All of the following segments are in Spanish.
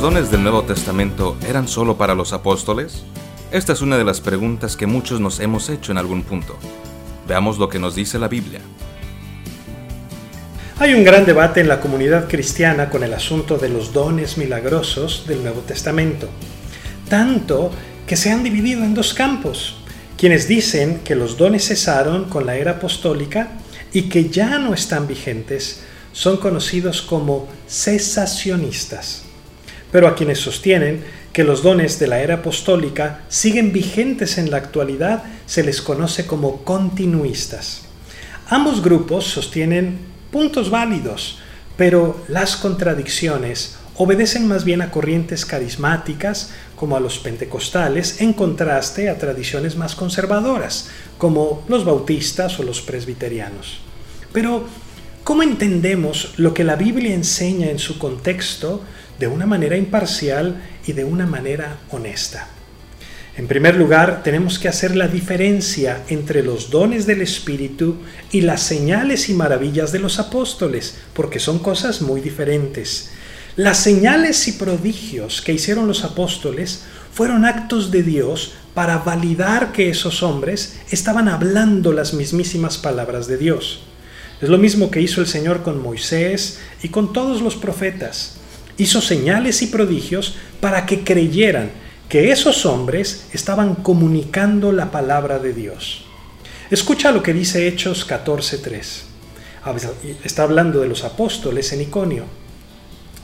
¿Los dones del Nuevo Testamento eran solo para los apóstoles? Esta es una de las preguntas que muchos nos hemos hecho en algún punto. Veamos lo que nos dice la Biblia. Hay un gran debate en la comunidad cristiana con el asunto de los dones milagrosos del Nuevo Testamento, tanto que se han dividido en dos campos, quienes dicen que los dones cesaron con la era apostólica y que ya no están vigentes, son conocidos como cesacionistas. Pero a quienes sostienen que los dones de la era apostólica siguen vigentes en la actualidad se les conoce como continuistas. Ambos grupos sostienen puntos válidos, pero las contradicciones obedecen más bien a corrientes carismáticas como a los pentecostales en contraste a tradiciones más conservadoras como los bautistas o los presbiterianos. Pero, ¿cómo entendemos lo que la Biblia enseña en su contexto de una manera imparcial y de una manera honesta. En primer lugar, tenemos que hacer la diferencia entre los dones del Espíritu y las señales y maravillas de los apóstoles, porque son cosas muy diferentes. Las señales y prodigios que hicieron los apóstoles fueron actos de Dios para validar que esos hombres estaban hablando las mismísimas palabras de Dios. Es lo mismo que hizo el Señor con Moisés y con todos los profetas hizo señales y prodigios para que creyeran que esos hombres estaban comunicando la palabra de Dios. Escucha lo que dice Hechos 14.3. Está hablando de los apóstoles en Iconio.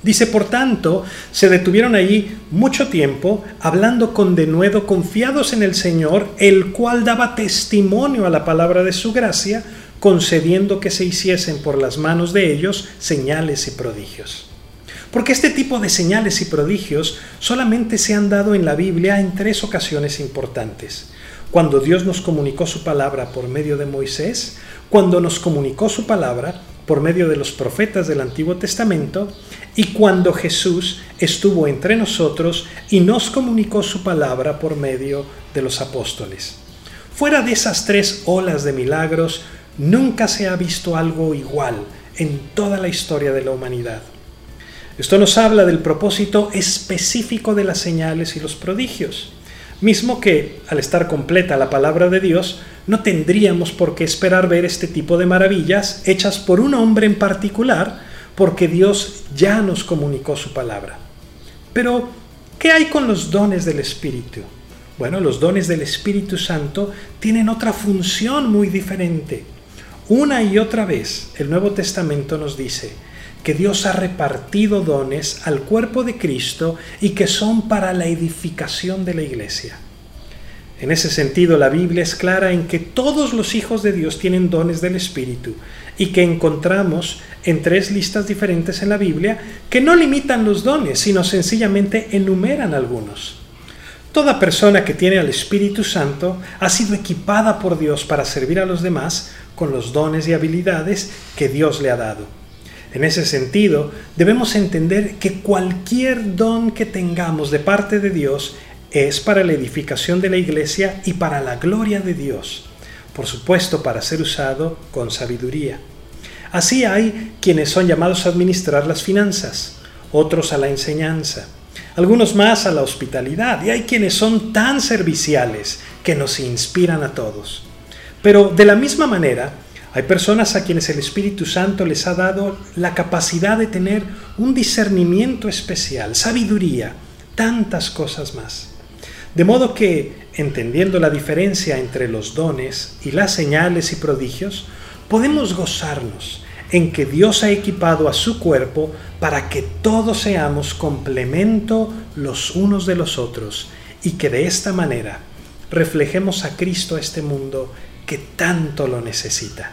Dice, por tanto, se detuvieron allí mucho tiempo, hablando con denuedo, confiados en el Señor, el cual daba testimonio a la palabra de su gracia, concediendo que se hiciesen por las manos de ellos señales y prodigios. Porque este tipo de señales y prodigios solamente se han dado en la Biblia en tres ocasiones importantes. Cuando Dios nos comunicó su palabra por medio de Moisés, cuando nos comunicó su palabra por medio de los profetas del Antiguo Testamento y cuando Jesús estuvo entre nosotros y nos comunicó su palabra por medio de los apóstoles. Fuera de esas tres olas de milagros, nunca se ha visto algo igual en toda la historia de la humanidad. Esto nos habla del propósito específico de las señales y los prodigios, mismo que, al estar completa la palabra de Dios, no tendríamos por qué esperar ver este tipo de maravillas hechas por un hombre en particular, porque Dios ya nos comunicó su palabra. Pero, ¿qué hay con los dones del Espíritu? Bueno, los dones del Espíritu Santo tienen otra función muy diferente. Una y otra vez el Nuevo Testamento nos dice, que Dios ha repartido dones al cuerpo de Cristo y que son para la edificación de la iglesia. En ese sentido, la Biblia es clara en que todos los hijos de Dios tienen dones del Espíritu y que encontramos en tres listas diferentes en la Biblia que no limitan los dones, sino sencillamente enumeran algunos. Toda persona que tiene al Espíritu Santo ha sido equipada por Dios para servir a los demás con los dones y habilidades que Dios le ha dado. En ese sentido, debemos entender que cualquier don que tengamos de parte de Dios es para la edificación de la iglesia y para la gloria de Dios. Por supuesto, para ser usado con sabiduría. Así hay quienes son llamados a administrar las finanzas, otros a la enseñanza, algunos más a la hospitalidad, y hay quienes son tan serviciales que nos inspiran a todos. Pero de la misma manera, hay personas a quienes el Espíritu Santo les ha dado la capacidad de tener un discernimiento especial, sabiduría, tantas cosas más. De modo que, entendiendo la diferencia entre los dones y las señales y prodigios, podemos gozarnos en que Dios ha equipado a su cuerpo para que todos seamos complemento los unos de los otros y que de esta manera reflejemos a Cristo a este mundo que tanto lo necesita.